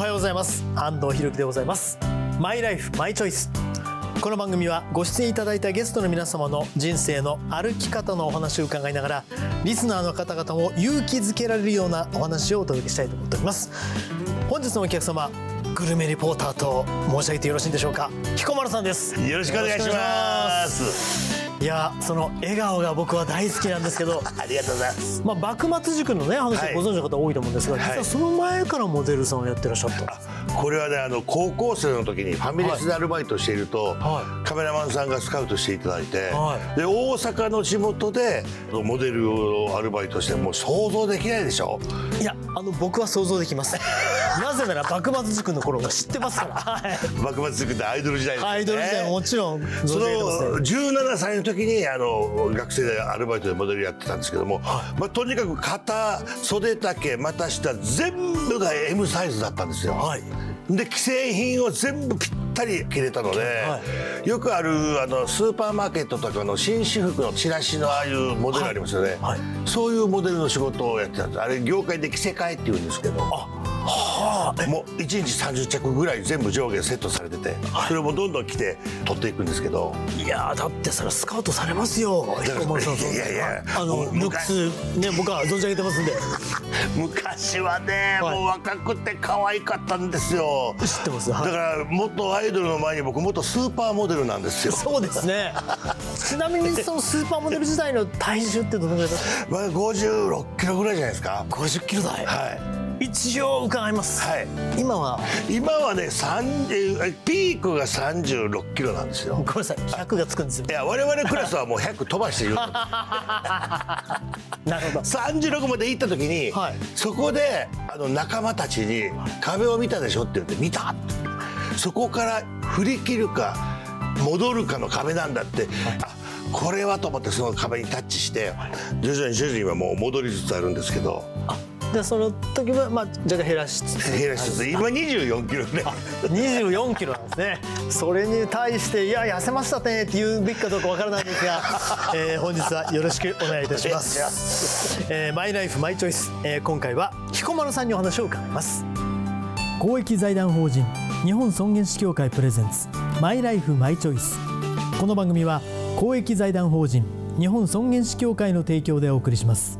おはようございます。安藤博樹でございます。マイライフマイチョイスこの番組はご出演いただいたゲストの皆様の人生の歩き方のお話を伺いながらリスナーの方々を勇気づけられるようなお話をお届けしたいと思っております。本日のお客様グルメリポーターと申し上げてよろしいんでしょうか。彦丸さんです。よろしくお願いします。いやその笑顔が僕は大好きなんですけど。ありがとうございます。まあ幕末塾のね話をご存知の方多いと思うんですが、はい。実はその前からモデルさんをやってらっしゃった。んです、これはねあの高校生の時にファミレスでアルバイトしていると、はカメラマンさんがスカウトしていただいて、はで大阪の地元でモデルをアルバイトしてもう想像できないでしょ？いやあの僕は想像できます。なぜなら幕末塾の頃が知ってますから。はい。幕末塾ってアイドル時代ですよね。アイドル時代ももちろんその存じ上げてます。ね17歳の時にあの学生でアルバイトでモデルやってたんですけども、まあ、とにかく肩袖丈股下全部が M サイズだったんですよ。はいで既製品を全部ぴったり着れたので、はよくあるあのスーパーマーケットとかの紳士服のチラシのああいうモデルありますよね、はい。はい。そういうモデルの仕事をやってたんです。あれ業界で着せ替えって言うんですけどはあ。もう1日30着ぐらい全部上下セットされてて、それもどんどん着て取っていくんですけど。いやだってそれスカウトされますよ。彦丸さんいやいやいやあのルックスね僕は存じ上げてますんで。昔はね、はい。もう若くて可愛かったんですよ。知ってます。はい。だから元アイドルの前に僕元スーパーモデルなんですよ。そうですね。ちなみにそのスーパーモデル時代の体重ってどのぐらいだったまあ56キロぐらいじゃないですか。50キロ台。はい一応伺います、はい。今は？今はね30えピークが36キロなんですよ。ごめんなさい。100がつくんですよ。いや我々クラスはもう100飛ばして言うと。なるほど。36まで行った時に、はい。そこであの仲間たちに「壁を見たでしょ?」って言って「見た!」って。そこから振り切るか戻るかの壁なんだって、あこれはと思ってその壁にタッチして徐々に徐々に今もう戻りつつあるんですけど。あでその時はまあ若干減らしつつ。減らしつつ。今24キロね。24キロなんですね。それに対していや痩せましたねって言うべきかどうかわからないんですが、えー本日はよろしくお願いいたします、えーマイライフマイチョイス、えー今回は彦丸さんにお話を伺います。公益財団法人日本尊厳死協会プレゼンツマイライフマイチョイス。この番組は公益財団法人日本尊厳死協会の提供でお送りします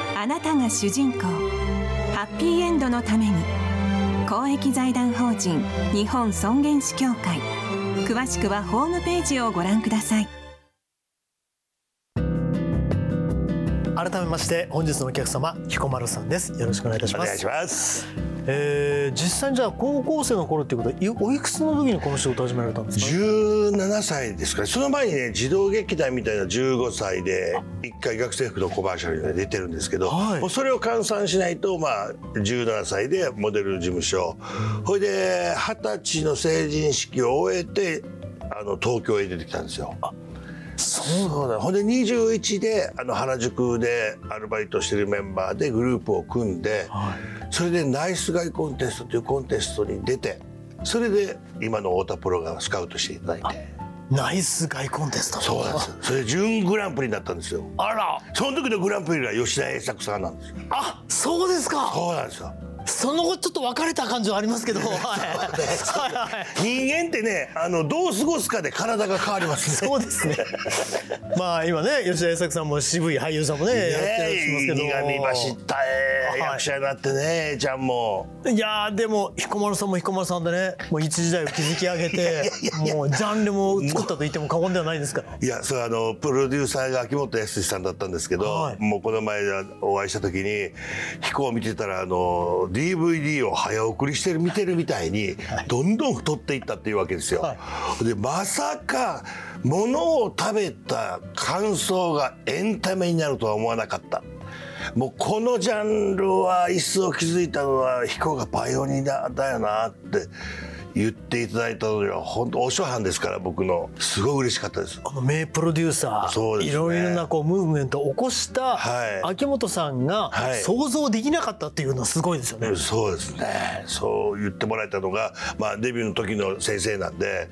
あなたが主人公。ハッピーエンドのために。公益財団法人日本尊厳死協会。詳しくはホームページをご覧ください。改めまして本日のお客様彦丸さんです。よろしくお願いいたします。お願いしますえー実際にじゃあ高校生の頃っていうことはいおいくつの時にこの仕事を始められたんですか？17歳ですかね。その前にね児童劇団みたいな15歳で一回学生服のコマーシャルにね出てるんですけど、はい。もうそれを換算しないとまあ17歳でモデル事務所。ほいで二十歳の成人式を終えてあの東京へ出てきたんですよ。そうだほんで21であの原宿でアルバイトしてるメンバーでグループを組んで、それでナイスガイコンテストというコンテストに出てそれで今の太田プロがスカウトしていただいて。ナイスガイコンテスト。そうなんですよ。それで準グランプリになったんですよ。あら。その時のグランプリが吉田栄作さんなんですよ。あそうですか。そうなんですよその後ちょっと別れた感じはありますけど。はいはいはい。人間ってねあのどう過ごすかで体が変わりますね。そうですね。まあ今ね吉田栄作さんも渋い俳優さんもねやってらっしますけど。苦み走った役者になってねちゃんもいやーでも彦丸さんも彦丸さんでねもう一時代を築き上げて もうジャンルも作ったと言っても過言ではないですから。いやそれあのプロデューサーが秋元康さんだったんですけど、はい。もうこの前お会いした時に飛行を見てたらあの DVD を早送りしてる見てるみたいにどんどん太っていったっていうわけですよ。はでまさか物を食べた感想がエンタメになるとは思わなかった。もうこのジャンルは一層気づいたのは彦がパイオニアだよなって言っていただいたのには本当お初版ですから僕の。すごい嬉しかったです。あの名プロデューサー、ね。いろいろなこうムーブメントを起こしたはい。秋元さんがはい。想像できなかったっていうのはすごいですよね。そうですね。そう言ってもらえたのが、まあ、デビューの時の先生なんで、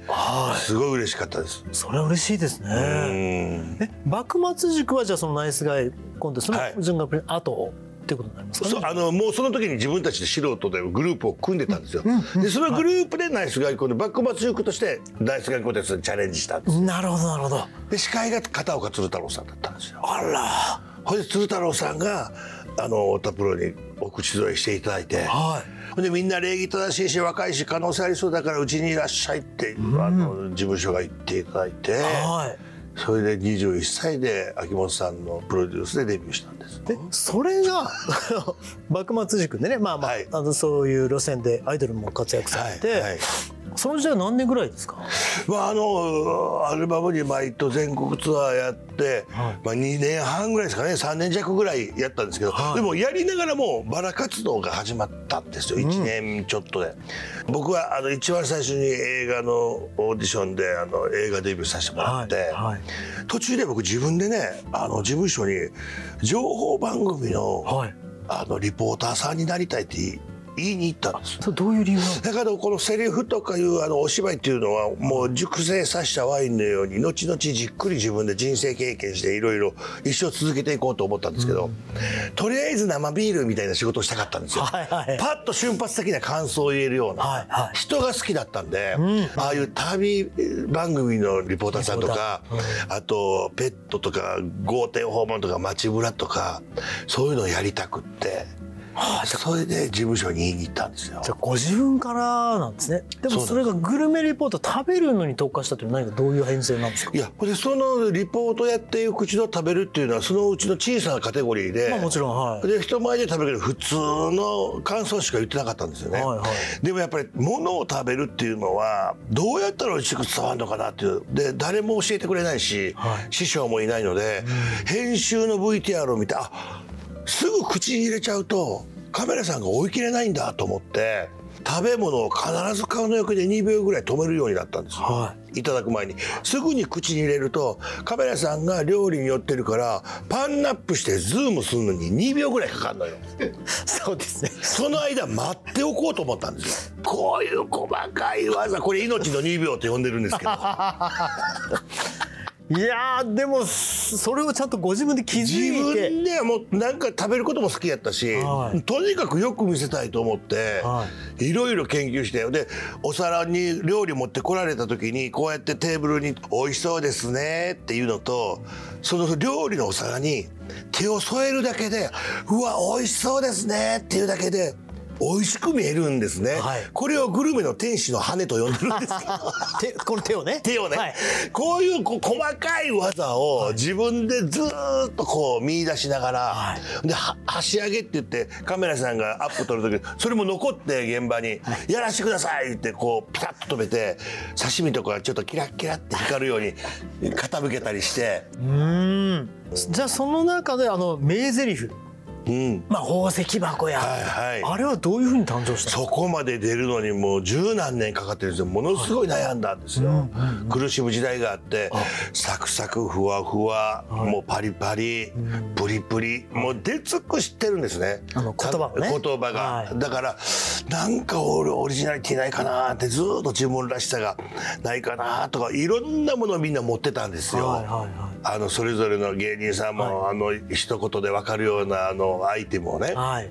すごい嬉しかったです。それは嬉しいですうね。ん。え幕末塾はじゃあそのナイスガイコンテストのはい。準学年後ってことになりますかね。そうあのもうその時に自分たちで素人でグループを組んでたんですよ。でそのグループでナイス外交で幕末塾としてナイス外交テストにチャレンジしたんです。なるほどなるほど。で司会が片岡鶴太郎さんだったんですよ。あら。ほいで鶴太郎さんがあの太田プロにお口添えしていただいて。はい。でみんな礼儀正しいし若いし可能性ありそうだからうちにいらっしゃいって、あの事務所が言っていただいて、はい。それで21歳で秋元さんのプロデュースでデビューしたんです。でそれが 幕末塾でねまあまあ,、はいあのそういう路線でアイドルも活躍されて、はいはいその時代何年ぐらいですか？まああのアルバムに毎と全国ツアーやって、まあ、2年半ぐらいですかね。3年弱ぐらいやったんですけど、でもやりながらもバラ活動が始まったんですよ。1年ちょっとで、僕はあの一番最初に映画のオーディションであの映画デビューさせてもらって、はい。はい。途中で僕自分でねあの事務所に情報番組の,、はい。あのリポーターさんになりたいって言いに行ったんですどういう理由だからこのセリフとかいうあのお芝居っていうのはもう熟成させたワインのように後々じっくり自分で人生経験していろいろ一生続けていこうと思ったんですけど、とりあえず生ビールみたいな仕事をしたかったんですよ。はいはい。パッと瞬発的な感想を言えるような、はいはい。人が好きだったんで、ああいう旅番組のリポーターさんとか、あとペットとか豪邸訪問とか街ブラとかそういうのをやりたくって。それで事務所に言いに行ったんですよ。じゃあご自分からなんですね。でもそれがグルメリポート食べるのに特化したというのは何かどういう編成なんですか？いやでそのリポートやっていく口の食べるっていうのはそのうちの小さなカテゴリーで、まあもちろんはい。で人前で食べる普通の感想しか言ってなかったんですよね、はいはい。でもやっぱり物を食べるっていうのはどうやったら美味しく伝わるのかなっていう。で誰も教えてくれないし、はい。師匠もいないので、編集の VTR を見てあすぐ口に入れちゃうとカメラさんが追い切れないんだと思って食べ物を必ず顔の横で2秒ぐらい止めるようになったんですよ、、はい。ただく前に。すぐに口に入れるとカメラさんが料理に寄ってるからパンナップしてズームするのに2秒ぐらいかかるのよ。そうですね。その間待っておこうと思ったんですよ。こういう細かい技これ命の2秒って呼んでるんですけど。いやーでもそれをちゃんとご自分で気づいて自分でもうなんか食べることも好きやったし、はいとにかくよく見せたいと思って、、はいろいろ研究してでお皿に料理持ってこられた時にこうやってテーブルに「美味しそうですね」っていうのとその料理のお皿に手を添えるだけで「うわ美味しそうですね」っていうだけで。美味しく見えるんですね、はい。これをグルメの天使の羽と呼んでるんですけど。手この手をね。手をね、はい。こういうこう細かい技を自分でずーっとこう見出しながら、はでは箸上げって言ってカメラさんがアップ撮る時それも残って現場に「やらしてください」ってこうピタッと止めて刺身とかちょっとキラッキラって光るように傾けたりして。うーん。じゃあその中であの名台詞。うんまあ宝石箱や、はいはい。あれはどういうふうに誕生したのそこまで出るのにもう十何年かかってるんですよ。ものすごい悩んだんですよ、苦しむ時代があってサクサクふわふわ、もうパリパリ、プリプリもう出尽くしてるんですね。あの言葉をね。言葉が、はい。だからなんか俺オリジナリティないかなってずっと自分らしさがないかなとかいろんなものをみんな持ってたんですよ、はいはいはい。あのそれぞれの芸人さんも、あの一言で分かるようなあのアイテムをね、はい。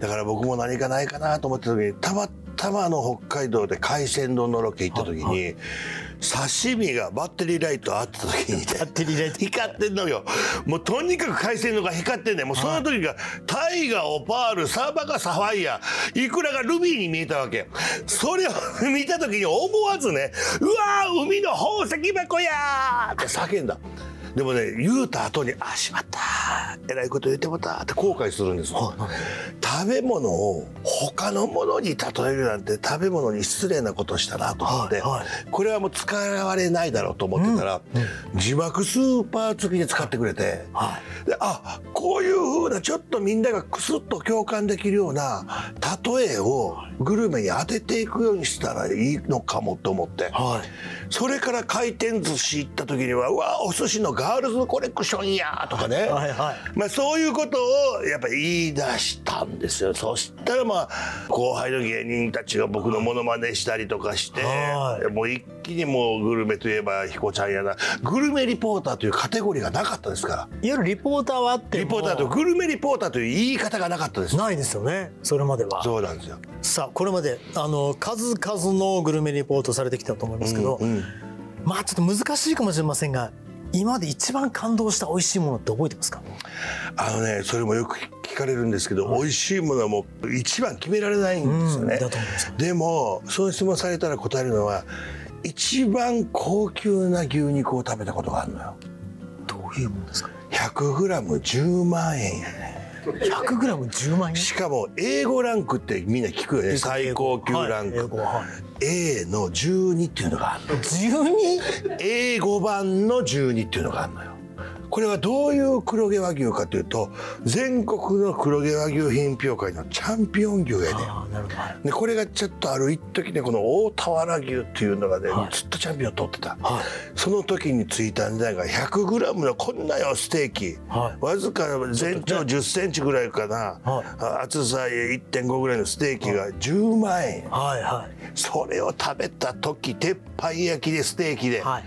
だから僕も何かないかなと思ってた時にたまたまあの北海道で海鮮丼のロケ行った時に、刺身がバッテリーライトあった時に、バッテリーライト。光ってんのよ。もうとにかく海鮮丼が光ってんねん。もうその時がタイがオパールサバがサファイアイクラがルビーに見えたわけ。それを見た時に思わずね「うわー海の宝石箱や!」って叫んだでもね言うた後に「あしまった」えらいこと言ってもたって後悔するんですよ、食べ物を他のものに例えるなんて食べ物に失礼なことしたなと思って、はいはい。これはもう使われないだろうと思ってたら、字幕スーパー付きで使ってくれて、はであこういうふうなちょっとみんながクスッと共感できるような例えをグルメに当てていくようにしたらいいのかもと思って。はい。それから回転寿司行った時には「うわお寿司のガールズコレクションや」とかね、はいはい。まあ、そういうことをやっぱり言い出したんですよ。そしたらまあ後輩の芸人たちが僕のモノマネしたりとかして、はい。もう一気にもうグルメといえば彦ちゃんやな。グルメリポーターというカテゴリーがなかったですから。いわゆるリポーターはあってもリポーターとグルメリポーターという言い方がなかったです。ないですよね。それまでは。そうなんですよ。さあこれまであの数々のグルメリポートされてきたと思いますけど、うんうん。まあちょっと難しいかもしれませんが今まで一番感動した美味しいものって覚えてますか？あのねそれもよく聞かれるんですけど、美味しいものはもう一番決められないんですよね。うんだと思いますでもそういう質問されたら答えるのは一番高級な牛肉を食べたことがあるのよ。どういうものですか？100g10 万円やね。100g10 万円しかも A5 ランクってみんな聞くよね。最高級ランク、はい A の12っていうのがあるの 12? A5 番の12っていうのがあるのよこれはどういう黒毛和牛かというと全国の黒毛和牛品評会のチャンピオン牛やでこれがちょっとある一時ねこの大俵牛っていうのがね、はい。ずっとチャンピオン取ってた、はい。その時についた値段が 100g のこんなよステーキ、はい。わずか全長1 0ンチぐらいかな、はい。あ厚さ1.5ぐらいのステーキが10万円、はいはい。それを食べた時鉄板焼きでステーキで、はい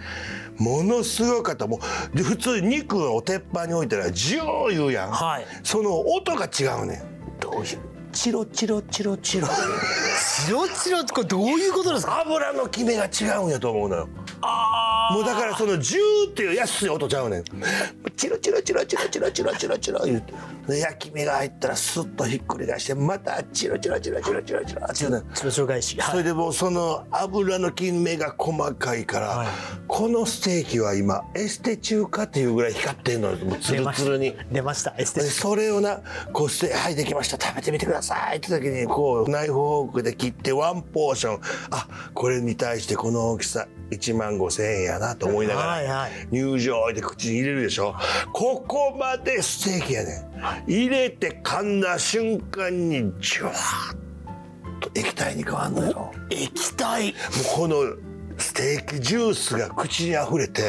ものすごかった。もうで普通肉を鉄板に置いたらジュー言うやん、はい。その音が違うねん。どういう？チロチロチロチロ。チロチロってこれどういうことですか？油のキメが違うんやと思うのよ。あもうだからそのジューっていう安い音ちゃうねん。チロチロチロチロチロチロチロチロ言うて。で焼き目が入ったらスッとひっくり返してまたチロチロチロチロチロチロっていうねチロチロ返し。はい。それでもうその油のキメが細かいから、はい。このステーキは今エステ中華っていうぐらい光ってんのよ。もうツルツルに。出ましたエステでそれをなこうして「はいできました。食べてみてください」って時にこうナイフフォークで切ってワンポーション。あこれに対してこの大きさ1万5千円やなと思いながら、入場で口に入れるでしょ。ここまでステーキやねん入れて噛んだ瞬間にジュワーッと液体に変わんのよ。液体もうこのステーキジュースが口にあふれて、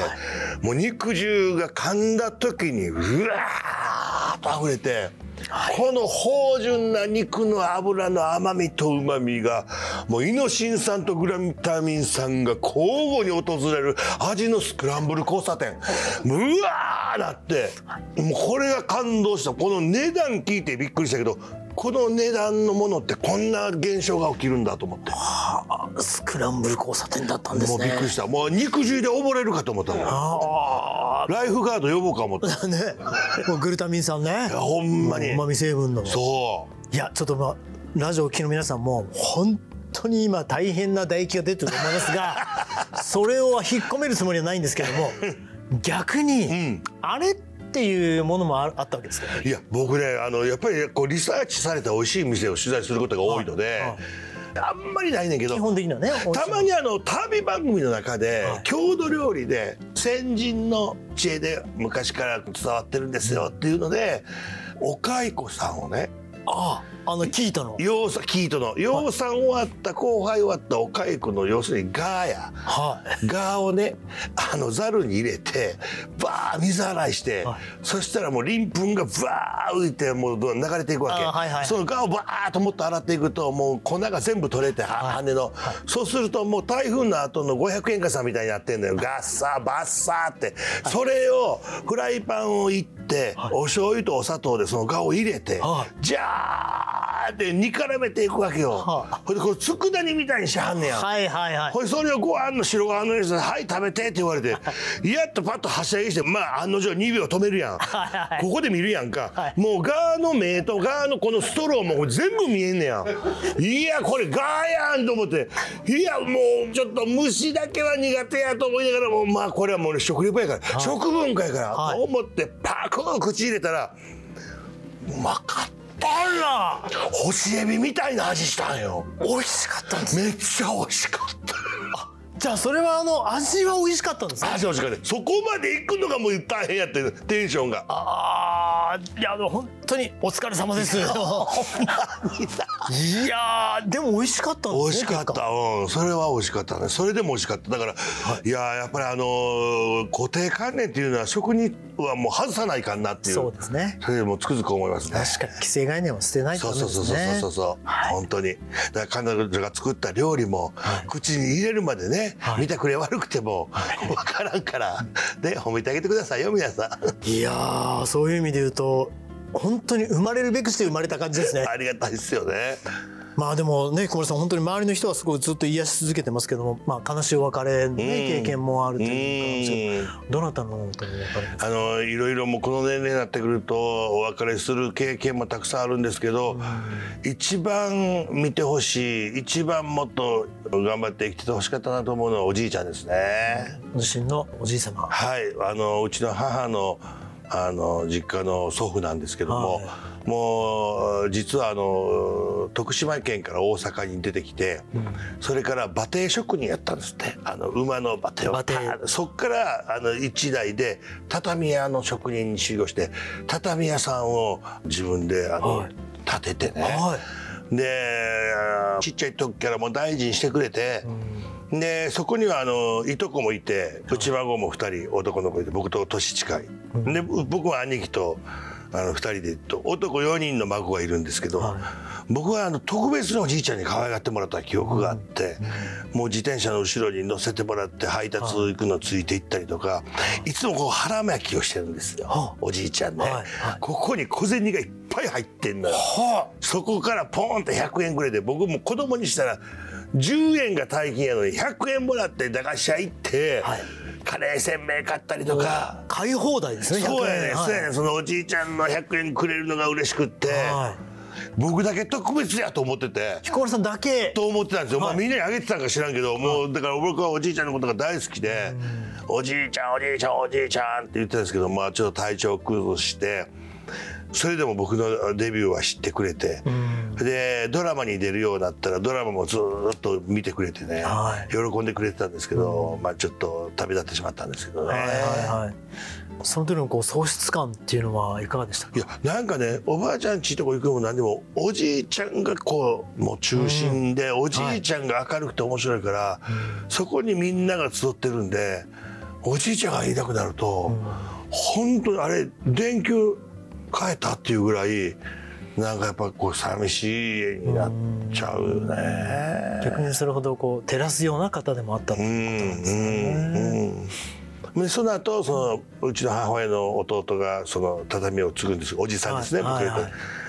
もう肉汁が噛んだ時にうわーっとあふれて、この芳醇な肉の脂の甘みとうまみがもうイノシン酸とグラミタミン酸が交互に訪れる味のスクランブル交差点。うわーなってもうこれが感動した。この値段聞いてびっくりしたけどこの値段のものってこんな現象が起きるんだと思って。スクランブル交差点だったんですね。もうびっくりした。もう肉汁で溺れるかと思ったもん。あライフガード呼ぼうか思った ね。もうグルタミン酸ね。やほんまに。うまみ成分の。そいやちょっとまあラジオを聴きの皆さんも本当に今大変な唾液が出てると思いますが それを引っ込めるつもりはないんですけども逆に、ん。あれっていうものもああったわけですか？ういや僕ねあのやっぱりこうリサーチされた美味しい店を取材することが多いので、あんまりないねんけど基本的にはねたまにあの旅番組の中で、はい。郷土料理で先人の知恵で昔から伝わってるんですよっていうのでお蚕さんをねあああのキートの？養蚕キートの。養蚕終わった後輩終わったお蚕の要するにガーやはいガーをねあのざるに入れてバー水洗いして、はいそしたらもう鱗粉がバー浮いてもう流れていくわけ、あはいはいそのガーをバーッともっと洗っていくともう粉が全部取れて、は羽の、そうするともう台風の後の500円傘みたいになってんのよガッサーバッサーって、それをフライパンをいって、お醤油とお砂糖でそのガーを入れて、はジャーって煮絡めていくわけよ、はほいでこれ佃煮みたいにしはんねや、はいはいはい。ほいそれをご飯の白ご飯のやつで「はい食べて」って言われてやっとパッとはしゃぎしてまあ案の定2秒止めるやん。はいはいここで見るやんか、はい。もうガーの目とガーのこのストローも全部見えんねや。んいやこれガーやんと思って。いやもうちょっと虫だけは苦手やと思いながらもまあこれはもう俺食レポやから、食文化やから、はいと思ってパクッ口入れたらうまかったあら。干しエビみたいな味したんよ。美味しかったんです。めっちゃ美味しかった。じゃあそれはあの味は美味しかったんですね。味美味しかった。そこまで行くのがもう大変やってテンションが。ああいやあの本当にお疲れ様です。いやーでも美味しかった美味しかった、うん、それは美味しかったね。それでも美味しかった。だから、い、ややっぱりあのー固定観念っていうのは食にはもう外さないかんなっていう。そうですね。それでもうつくづく思いますね。確かに既成概念は捨てないとね。そうそうそうそうそう、本当に。だから彼女が作った料理も、口に入れるまでね、はい。見てくれ悪くても分からんからで褒めてあげてくださいよ皆さん。いやーそういう意味で言うと本当に生まれるべくして生まれた感じですね。ありがたいですよね。まあでもね小森さん本当に周りの人はすごいずっと癒し続けてますけども、まあ、悲しいお別れの、ねうん経験もあるというかうん。どなたの本当に分か？りあのいろいろもうこの年齢になってくるとお別れする経験もたくさんあるんですけど、一番見てほしい一番もっと頑張って生きててほしかったなと思うのはおじいちゃんですね。ご自身のおじい様。はい。あのうちの母のあの実家の祖父なんですけども、はい。もう実はあの徳島県から大阪に出てきて、それから馬蹄職人やったんですって。あの馬の馬蹄を。馬蹄。そっからあの一代で畳屋の職人に修行して畳屋さんを自分であの、はい。建ててね、はい。でちっちゃい時からもう大事にしてくれて、でそこにはあのいとこもいて内孫も2人男の子いて僕と年近い、で僕は兄貴とあの2人でと男4人の孫がいるんですけど、僕はあの特別におじいちゃんに可愛がってもらった記憶があって、もう自転車の後ろに乗せてもらって配達行くのついて行ったりとか、い、つもこう腹巻きをしてるんですよ、はあ。おじいちゃんね、はい。はい。ここに小銭がいっぱい入ってんのよ。そこからポーンって100円くらいで僕も子供にしたら10円が大金やのに100円もらって駄菓子屋行って、はいカレーせんべい買ったりとか。買い放題ですねそうやね、100円。そうやねそのおじいちゃんの100円くれるのが嬉しくって、はい。僕だけ特別やと思ってて。彦摩呂さんだけ。と思ってたんですよ、まあ、はいみんなにあげてたんか知らんけど、もうだから僕はおじいちゃんのことが大好きで「おじいちゃんおじいちゃんおじいちゃん」って言ってたんですけどまあちょっと体調崩してそれでも僕のデビューは知ってくれて、でドラマに出るようになったらドラマもずーっと見てくれてね、はい。喜んでくれてたんですけど、まあちょっと旅立ってしまったんですけどね。はいはいはい。その時のこう喪失感っていうのはいかがでしたか？いやなんかねおばあちゃんちとこ行くのも何でもおじいちゃんがこうもう中心で、おじいちゃんが明るくて面白いから、そこにみんなが集ってるんでおじいちゃんがいなくなると、本当にあれ電球変えたっていうぐらいなんかやっぱこう寂しい家になっちゃうよね。逆にそれほどこう照らすような方でもあったとういうことなんですんね。うん。でその後そのうちの母親の弟がその畳を継ぐんです。おじさんですね、はい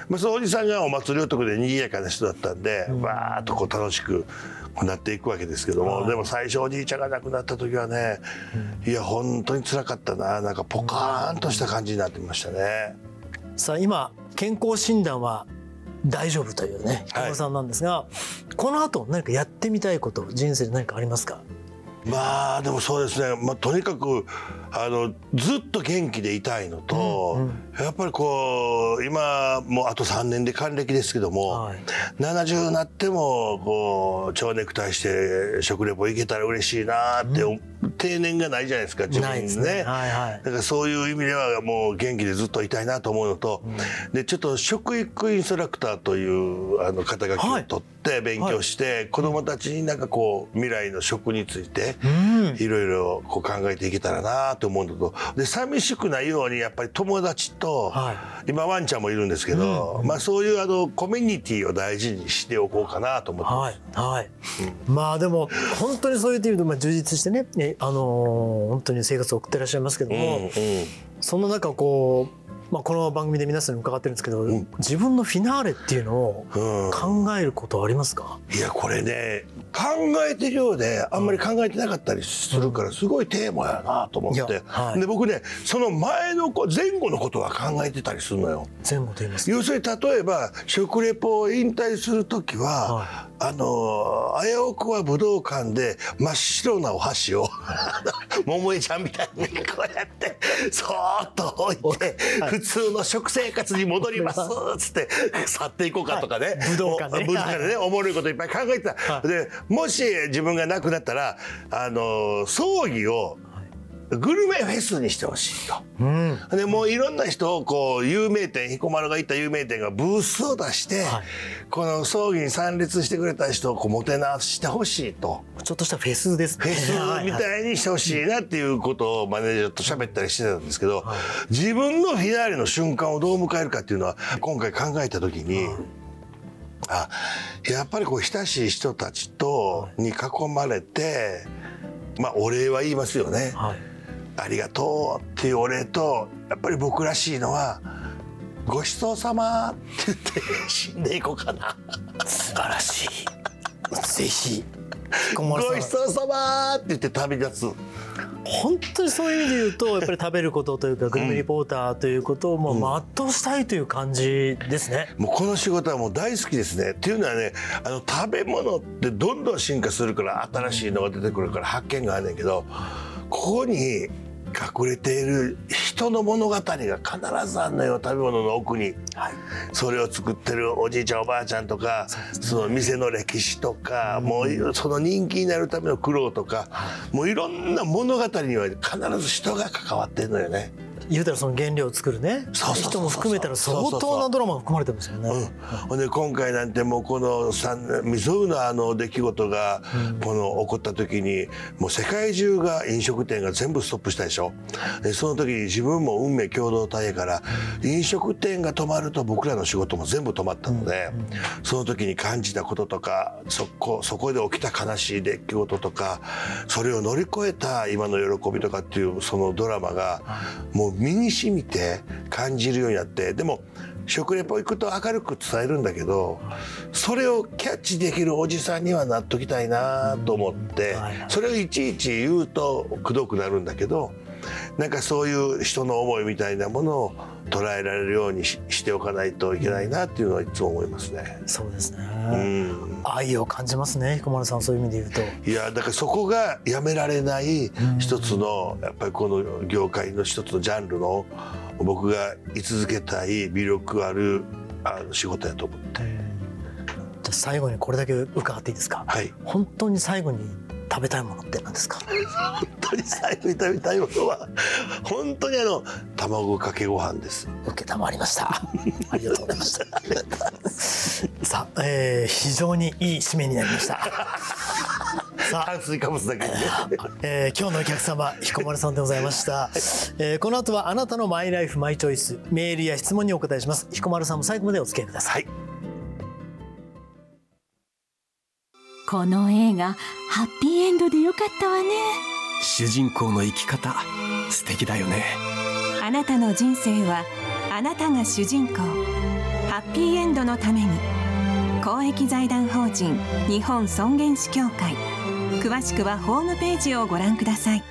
まあ、そのおじさんがお祭り男で賑やかな人だったんで、わーっとこう楽しくなっていくわけですけども、でも最初おじいちゃんが亡くなった時はね、いや本当に辛かったな。なんかポカーンとした感じになってましたね。さあ今健康診断は大丈夫というね彦さんなんですが、この後何かやってみたいこと人生で何かありますか？まあでもそうですね、まあ、とにかくあのずっと元気でいたいのと、やっぱりこう今もうあと3年で還暦ですけども、はい。70になってもこう蝶ネクタイして食レポ行けたら嬉しいなって、定年がないじゃないですか自分にないですね。はいはい。だからそういう意味ではもう元気でずっといたいなと思うのと、でちょっと食育インストラクターというあの肩書きを取って勉強して、子どもたちになんかこう未来の食についていろいろこう考えていけたらなと思うのと。で寂しくないようにやっぱり友達と、は今ワンちゃんもいるんですけど、まあ、そういうあのコミュニティを大事にしておこうかなと思ってます。はい。はい、まあでも本当にそういう意味でまあ充実してねえあのー本当に生活を送ってらっしゃいますけども、うんうん。そんな中こう、まあ、この番組で皆さんに伺ってるんですけど、自分のフィナーレっていうのをうん。考えることはありますか、いやこれね考えてるようであんまり考えてなかったりするからすごいテーマやなと思っいて、やはい。で僕ねその前のこ前後のことは考えてたりするのよ。前後と言いますか？要するに例えば食レポを引退する時は、はあの危うくは武道館で真っ白なお箸を 桃江ちゃんみたいにこうやってそーっと置いて、普通の食生活に戻りますっつって去っていこうかとかね、武道館でね武道館でねおもろいこといっぱい考えてた、でもし自分が亡くなったらあの葬儀をグルメフェスにしてほしいと。でもういろんな人をこう有名店彦摩呂が行った有名店がブースを出して、この葬儀に参列してくれた人をこうもてなしてほしいと。ちょっとしたフェスですね。フェスみいたいにしてほしいなっていうことをマネージャーと喋ったりしてたんですけど、自分のフィナーレの瞬間をどう迎えるかっていうのは今回考えた時に、あやっぱりこう親しい人たちとに囲まれてまあお礼は言いますよね。はいありがとうっていうお礼とやっぱり僕らしいのはごちそうさまって言って死んでいこうかな。素晴らしいぜひごちそうさまって言って旅立つ。本当にそういう意味で言うとやっぱり食べることというかグルメリポーターということをもう全うしたいという感じですね。もうこの仕事はもう大好きですね。っていうのはねあの食べ物ってどんどん進化するから新しいのが出てくるから発見があるんだけどここに隠れている人の物語が必ずあんのよ食べ物の奥に。それを作ってるおじいちゃんおばあちゃんとかその店の歴史とかもうその人気になるための苦労とかもういろんな物語には必ず人が関わってるのよね。言うたらその原料を作るね。人も含めたら相当なドラマが含まれてますよね。うん、ほんで今回なんてもうこの三未曾有のあの出来事がこの起こった時にもう世界中が飲食店が全部ストップしたでしょ。でその時に自分も運命共同体やから飲食店が止まると僕らの仕事も全部止まったので、その時に感じたこととかそこそこで起きた悲しい出来事とかそれを乗り越えた今の喜びとかっていうそのドラマがもう身に染みて感じるようになってでも食レポ行くと明るく伝えるんだけどそれをキャッチできるおじさんにはなっときたいなと思ってそれをいちいち言うとくどくなるんだけどなんかそういう人の思いみたいなものを捉えられるようにししておかないといけないなっていうのはいつも思いますね。そうですね、うん。愛を感じますね彦摩呂さんそういう意味で言うと。いやだからそこがやめられない一つのやっぱりこの業界の一つのジャンルの僕が居続けたい魅力あるあの仕事やと思って。じゃあ最後にこれだけ伺っていいですか、はい。本当に最後に食べたいものって何ですか？本当に最後に食べたいものは本当にあの卵かけご飯です。承りました。ありがとうございました。さあ、えー非常にいい締めになりました。さあ。炭水化物だけにね。えー今日のお客様彦丸さんでございました、えーこの後はあなたのマイライフマイチョイスメールや質問にお答えします。彦丸さんも最後までお付き合いください、はいこの映画ハッピーエンドでよかったわね。主人公の生き方素敵だよね。あなたの人生はあなたが主人公。ハッピーエンドのために公益財団法人日本尊厳死協会。詳しくはホームページをご覧ください。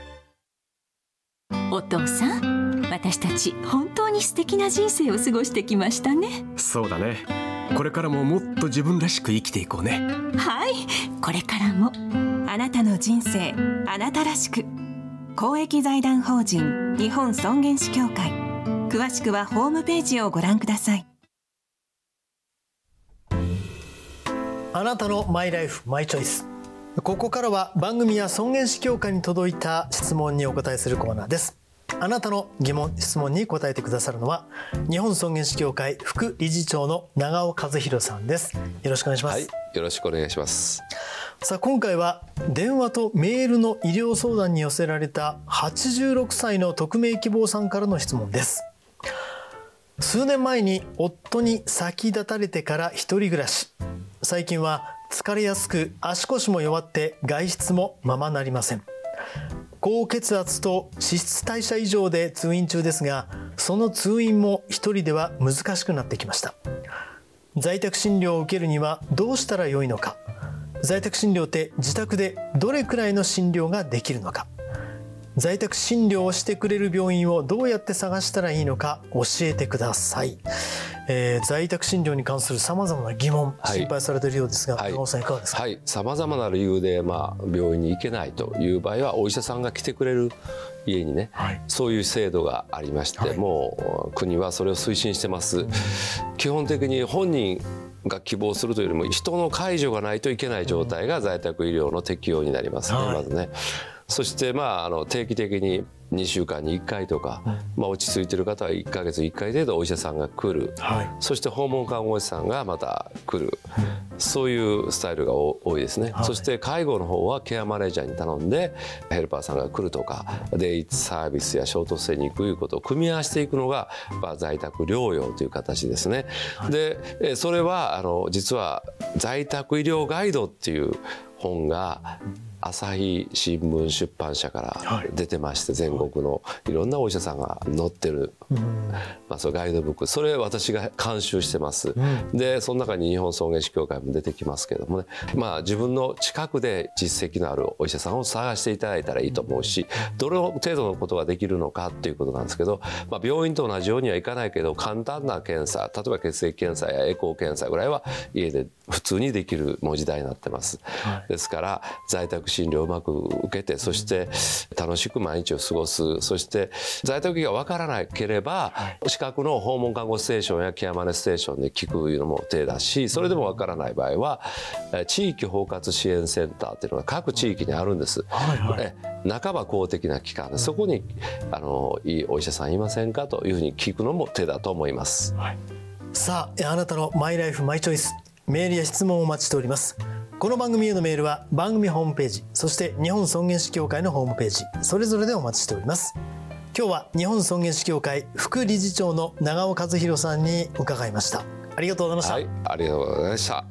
お父さん私たち本当に素敵な人生を過ごしてきましたね。そうだねこれからももっと自分らしく生きていこうね。はい。これからも。あなたの人生あなたらしく。公益財団法人日本尊厳死協会。詳しくはホームページをご覧ください。あなたのマイライフマイチョイスここからは番組や尊厳死協会に届いた質問にお答えするコーナーですあなたの疑問質問に答えてくださるのは日本尊厳死協会副理事長の長尾和弘さんです。よろしくお願いします、はい、よろしくお願いします。さあ今回は電話とメールの医療相談に寄せられた86歳の匿名希望さんからの質問です。数年前に夫に先立たれてから一人暮らし。最近は疲れやすく足腰も弱って外出もままなりません高血圧と脂質代謝異常で通院中ですがその通院も一人では難しくなってきました。在宅診療を受けるにはどうしたらよいのか。在宅診療って自宅でどれくらいの診療ができるのか。在宅診療をしてくれる病院をどうやって探したらいいのか教えてください、えー在宅診療に関するさまざまな疑問、はい。心配されているようですが、はい。さんいかがですか、はい、さまざまな理由で、まあ、病院に行けないという場合はお医者さんが来てくれる家にね、はい。そういう制度がありまして、はい。もう国はそれを推進してます。基本的に本人が希望するというよりも人の介助がないといけない状態が在宅医療の適用になりますね、はい。まずね。そしてまああの定期的に2週間に1回とか、まあ、落ち着いてる方は1ヶ月1回程度お医者さんが来る、はい。そして訪問看護師さんがまた来る、そういうスタイルが多多いですね、はい。そして介護の方はケアマネージャーに頼んでヘルパーさんが来るとかデイサービスやショートステイに行くいうことを組み合わせていくのが、まあ、在宅療養という形ですね。でえそれはあの実は在宅医療ガイドっていう本が朝日新聞出版社から出てまして全国のいろんなお医者さんが載ってる、まあ、そのガイドブック。それ私が監修してます、でその中に日本送迎士協会も出てきますけどもね、まあ、自分の近くで実績のあるお医者さんを探していただいたらいいと思うしどれ程度のことができるのかっていうことなんですけど、まあ、病院と同じようにはいかないけど簡単な検査例えば血液検査やエコー検査ぐらいは家で普通にできるもう時代になってます、ですから在宅診療をうまく受けてそして楽しく毎日を過ごす。そして在宅医が分からなければ近くの訪問看護ステーションやケアマネステーションで聞くのも手だしそれでも分からない場合はえ地域包括支援センターっていうのが各地域にあるんです。はいはい。え半ば公的な機関でそこにあのいいお医者さんいませんかというふうに聞くのも手だと思います。さあえあなたのマイライフマイチョイスメールや質問をお待ちしておりますこの番組へのメールは番組ホームページそして日本尊厳死協会のホームページそれぞれでお待ちしております。今日は日本尊厳死協会副理事長の長尾和弘さんに伺いました。ありがとうございました、はい、ありがとうございました。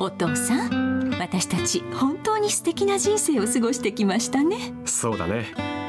お父さん私たち本当に素敵な人生を過ごしてきましたね。そうだね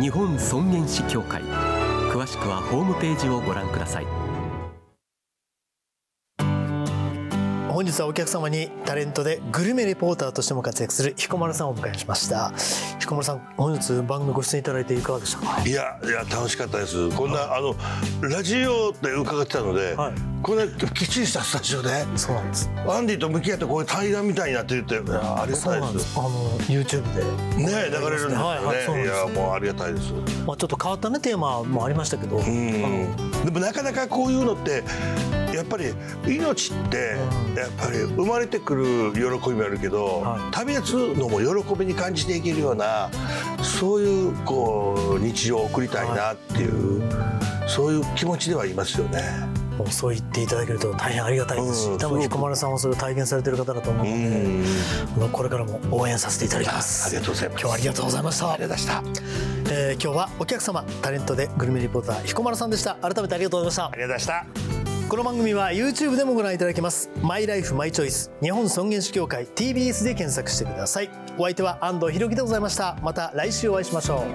日本尊厳死協会。詳しくはホームページをご覧ください。本日はお客様にタレントでグルメレポーターとしても活躍する彦丸さんをお迎えしました。彦丸さん本日番組ご出演いただいていかがでしたか？いやいや楽しかったです。こんなあのラジオで伺ってたので、はい。こんなきっちりしたスタジオでそうなんです。アンディと向き合ってこういう対談みたいになってるってありがそうたいでなんです。すあの YouTube で。ね流れるんですよね、はいはいいやもうありがたいです。まあちょっと変わったねテーマもありましたけど。うん。でもなかなかこういうのってやっぱり命ってやっぱり生まれてくる喜びもあるけど、はい。旅立つのも喜びに感じていけるようなそういうこう日常を送りたいなっていう、そういう気持ちではいますよね。もうそう言っていただけると大変ありがたいですし、うん多分彦丸さんはそれを体現されてる方だと思うのうで、ん。あのこれからも応援させていただきまあすりがとうございます。今日はありがとうございました。ありがとうございました。えー今日はお客様タレントでグルメリポーター彦丸さんでした。改めてありがとうございました。ありがとうございました。この番組は YouTube でもご覧いただけます。マイライフマイチョイス日本尊厳死協会 TBS で検索してください。お相手は安藤博樹でございました。また来週お会いしましょ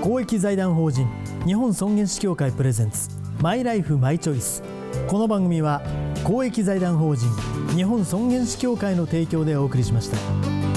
う。公益財団法人日本尊厳死協会プレゼンツマイライフマイチョイス。この番組は公益財団法人日本尊厳死協会の提供でお送りしました。